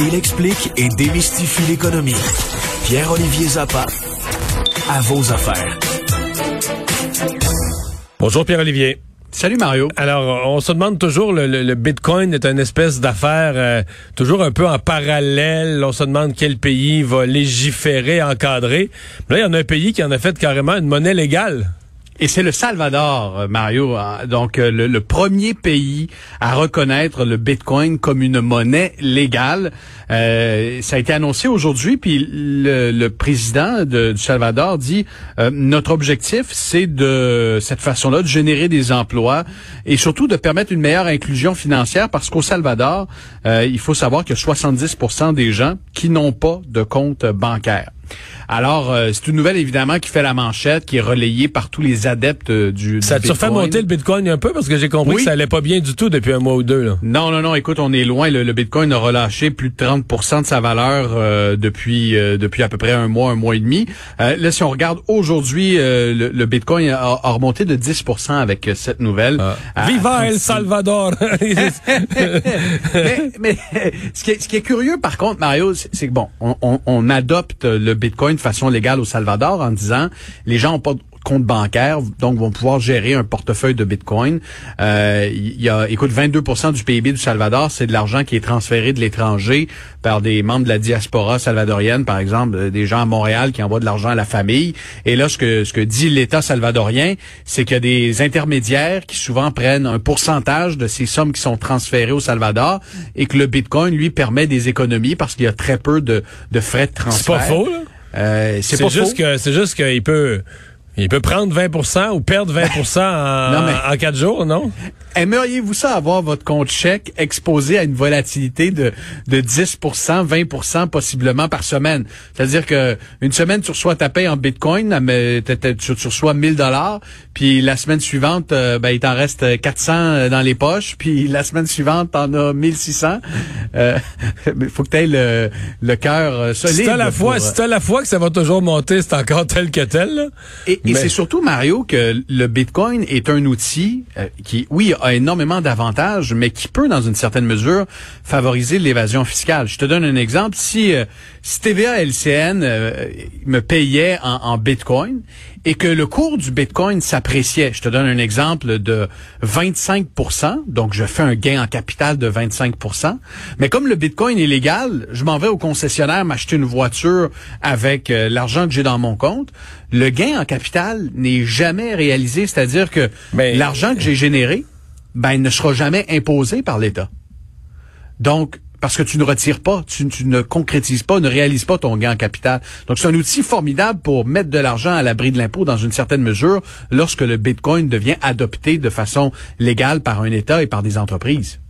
Il explique et démystifie l'économie. Pierre-Olivier Zappa, à vos affaires. Bonjour Pierre-Olivier. Salut Mario. Alors, on se demande toujours, le, Bitcoin est une espèce d'affaire euh, toujours un peu en parallèle. On se demande quel pays va légiférer, encadrer. Mais là, il y en a un pays qui en a fait carrément une monnaie légale. Et c'est le Salvador, euh, Mario, hein. donc euh, le, premier pays à reconnaître le Bitcoin comme une monnaie légale. Euh, ça a été annoncé aujourd'hui, puis le, président de, du Salvador dit notre objectif, c'est de cette façon-là de générer des emplois et surtout de permettre une meilleure inclusion financière, parce qu'au Salvador, il faut savoir que 70% des gens qui n'ont pas de compte bancaire. Alors, euh, c'est une nouvelle évidemment qui fait la manchette, qui est relayée par tous les adeptes euh, du, Ça a fait monter le Bitcoin un peu? Parce que j'ai compris que ça allait pas bien du tout depuis un mois ou deux. Là. Non, non, non. Écoute, on est loin. Le, Bitcoin a relâché plus de 30% de sa valeur euh, depuis depuis à peu près un mois, un mois et demi. là, si on regarde aujourd'hui, le, Bitcoin a, remonté de 10% avec cette nouvelle. Ah. Viva El Salvador! mais, mais ce, qui est, ce, qui est, curieux, par contre, Mario, c'est que bon, on, on, on adopte le Bitcoin de façon légale au Salvador en disant les gens ont pas de compte bancaire, donc vont pouvoir gérer un portefeuille de Bitcoin. Euh, il y a, écoute, 22% du PIB du Salvador, c'est de l'argent qui est transféré de l'étranger par des membres de la diaspora salvadorienne, par exemple, euh, des gens à Montréal qui envoient de l'argent à la famille. Et là, ce que, ce que dit l'État salvadorien, c'est qu'il y a des intermédiaires qui souvent prennent un pourcentage de ces sommes qui sont transférées au Salvador et que le Bitcoin, lui, permet des économies parce qu'il y a très peu de, de frais de transfert. C'est pas faux, là? Euh, c'est juste que c'est juste qu'il peut il peut prendre 20% ou perdre 20 en, en quatre jours, non? Aimeriez-vous ça avoir votre compte chèque exposé à une volatilité de, de 10% 20% possiblement par semaine? C'est-à-dire que une semaine, tu reçois ta paye en bitcoin, mais tu, reçois 1000 dollars, puis la semaine suivante, euh, ben, il t'en reste 400 euh, dans les poches, puis la semaine suivante, t'en as 1600. Euh, il faut que tu aies le, le cœur solide. C'est à la fois, c'est à la fois que ça va toujours monter, c'est encore tel que tel. Et, et c'est surtout, Mario, que le bitcoin est un outil qui, oui, a énormément d'avantages, mais qui peut, dans une certaine mesure, favoriser l'évasion fiscale. Je te donne un exemple. Si, euh, si TVA LCN euh, me payait en, en, Bitcoin et que le cours du Bitcoin s'appréciait, je te donne un exemple de 25% donc je fais un gain en capital de 25% mais comme le Bitcoin est légal, je m'en vais au concessionnaire m'acheter une voiture avec euh, l'argent que j'ai dans mon compte. Le gain en capital n'est jamais réalisé, c'est-à-dire que l'argent que j'ai généré, ben, il ne sera jamais imposé par l'État. Donc, parce que tu ne retires pas, tu, ne concrétises pas, ne réalises pas ton gain en capital. Donc, c'est un outil formidable pour mettre de l'argent à l'abri de l'impôt dans une certaine mesure lorsque le Bitcoin devient adopté de façon légale par un État et par des entreprises.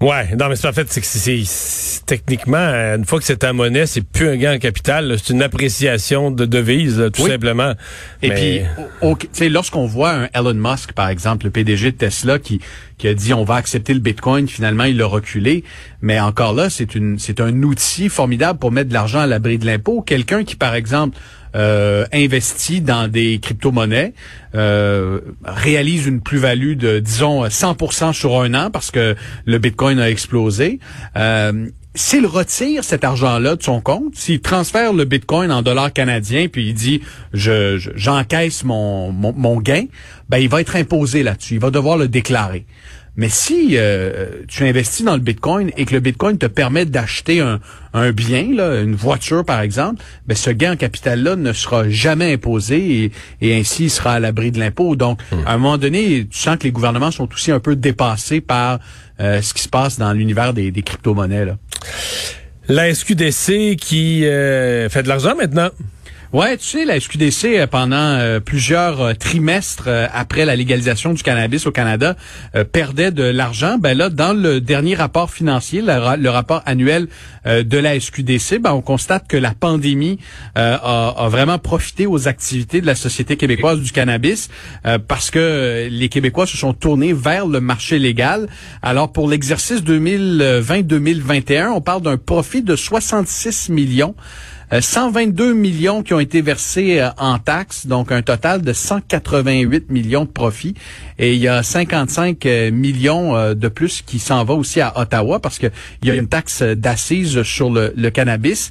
Ouais, non, mais c'est en fait, c'est que c'est techniquement, une fois que c'est ta monnaie, c'est plus un gain en capital, c'est une appréciation de devise, tout simplement. Et puis, tu sais, lorsqu'on voit un Elon Musk, par exemple, le PDG de Tesla, qui qui a dit on va accepter le Bitcoin, finalement il l'a reculé, mais encore là, c'est une c'est un outil formidable pour mettre de l'argent à l'abri de l'impôt. Quelqu'un qui, par exemple, euh, investit dans des crypto-monnaies, euh, réalise une plus-value de, disons, 100% sur un an parce que le Bitcoin a explosé. Euh, s'il retire cet argent-là de son compte, s'il transfère le Bitcoin en dollars canadiens, puis il dit je, j'encaisse mon, mon, mon, gain, ben il va être imposé là-dessus. Il va devoir le déclarer. Mais si euh, tu investis dans le Bitcoin et que le Bitcoin te permet d'acheter un, un bien, là, une voiture par exemple, ben ce gain en capital-là ne sera jamais imposé et, ainsi il sera à l'abri de l'impôt. Donc, hmm. à un moment donné, tu sens que les gouvernements sont aussi un peu dépassés par euh, ce qui se passe dans l'univers des, des crypto-monnaies. Là. La SQDC qui euh, fait de l'argent maintenant. Ouais, tu sais, la SQDC, euh, pendant euh, plusieurs euh, trimestres après la légalisation du cannabis au Canada, perdait de l'argent. Ben là, dans le dernier rapport financier, le, rapport annuel de la SQDC, ben on constate que la pandémie a, a, vraiment profité aux activités de la Société québécoise du cannabis parce que les Québécois se sont tournés vers le marché légal. Alors, pour l'exercice 2020-2021, on parle d'un profit de 66 millions. 122 euh, millions qui ont été versés euh, en taxes, donc un total de 188 millions de profits. Et il y a 55 euh, millions de plus qui s'en va aussi à Ottawa parce qu'il y a une taxe d'assises sur le, le cannabis.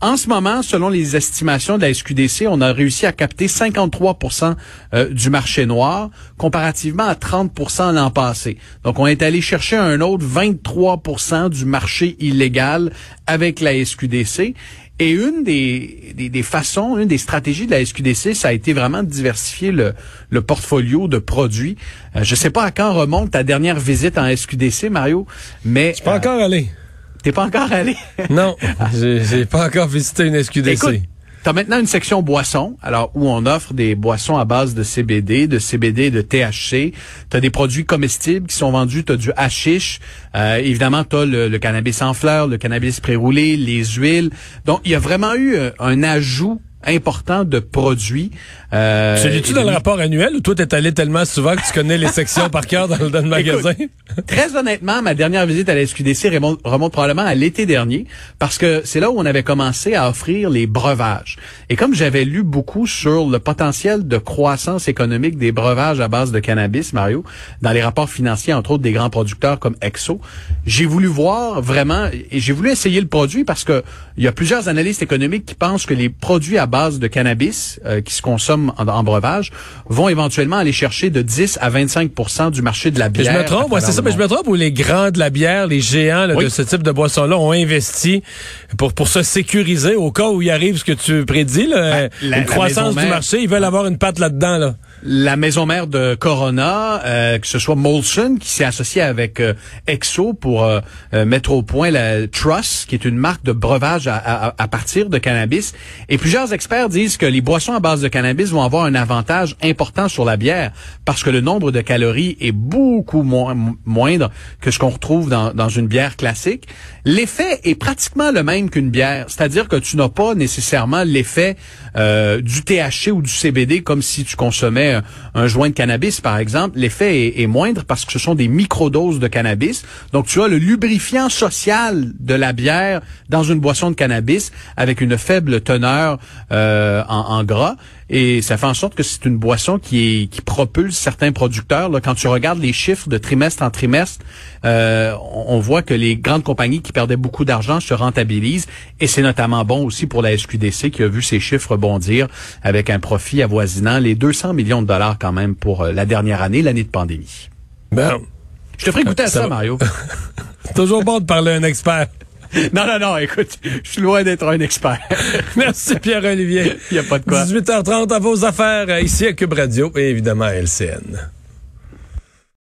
En ce moment, selon les estimations de la SQDC, on a réussi à capter 53% du marché noir, comparativement à 30% l'an passé. Donc, on est allé chercher un autre 23% du marché illégal avec la SQDC. Et une des, des, façons, une des stratégies de la SQDC, ça a été vraiment de diversifier le, le portfolio de produits. Euh, je sais pas à quand remonte ta dernière visite en SQDC, Mario, mais... Je suis pas euh, encore allé. T'es pas encore allé? non, j'ai pas encore visité une SQDC. Tu maintenant une section boissons, alors où on offre des boissons à base de CBD, de CBD de THC. Tu as des produits comestibles qui sont vendus, tu as du hashish, euh, évidemment tu as le, cannabis en fleurs, le cannabis pré-roulé, les huiles. Donc il y a vraiment eu euh, un ajout important de produits. Euh, tu dans le rapport annuel ou toi t'es allé tellement souvent que tu connais les sections par cœur dans, le magasin? très honnêtement, ma dernière visite à la SQDC remonte, remonte probablement à l'été dernier parce que c'est là où on avait commencé à offrir les breuvages. Et comme j'avais lu beaucoup sur le potentiel de croissance économique des breuvages à base de cannabis, Mario, dans les rapports financiers, entre autres des grands producteurs comme Exo, j'ai voulu voir vraiment et j'ai voulu essayer le produit parce que il y a plusieurs analystes économiques qui pensent que les produits à base de cannabis euh, qui se consomment en, breuvage vont éventuellement aller chercher de 10 à 25 du marché de la bière. je me trompe, c'est ça, mais je me trompe où les grands de la bière, les géants de ce type de boisson-là ont investi pour pour se sécuriser au cas où il arrive ce que tu prédis, là, ben, une croissance du marché, ils veulent avoir une patte là-dedans. Là la maison mère de Corona, euh, que ce soit Molson qui s'est associé avec euh, Exo pour euh, mettre au point la Truss, qui est une marque de breuvage à, partir de cannabis. Et plusieurs experts disent que les boissons à base de cannabis vont avoir un avantage important sur la bière parce que le nombre de calories est beaucoup moindre que ce qu'on retrouve dans, dans une bière classique. L'effet est pratiquement le même qu'une bière, c'est-à-dire que tu n'as pas nécessairement l'effet du THC ou du CBD comme si tu consommais un, joint de cannabis, par exemple, l'effet est, moindre parce que ce sont des microdoses de cannabis. Donc, tu as le lubrifiant social de la bière dans une boisson de cannabis avec une faible teneur euh, en, gras. Et ça fait en sorte que c'est une boisson qui, est, qui propulse certains producteurs. Là, quand tu regardes les chiffres de trimestre en trimestre, euh, on voit que les grandes compagnies qui perdaient beaucoup d'argent se rentabilisent. Et c'est notamment bon aussi pour la SQDC qui a vu ses chiffres bondir avec un profit avoisinant les 200 millions de dollars quand même pour euh, la dernière année, l'année de pandémie. Ben, je te ferai goûter à ça, Mario. Toujours bon de parler à un expert. Non, non, non, écoute, je suis loin d'être un expert. Merci Pierre-Olivier. Il n'y a pas de quoi. 18h30 à vos affaires, euh, ici à Cube Radio et évidemment à LCN.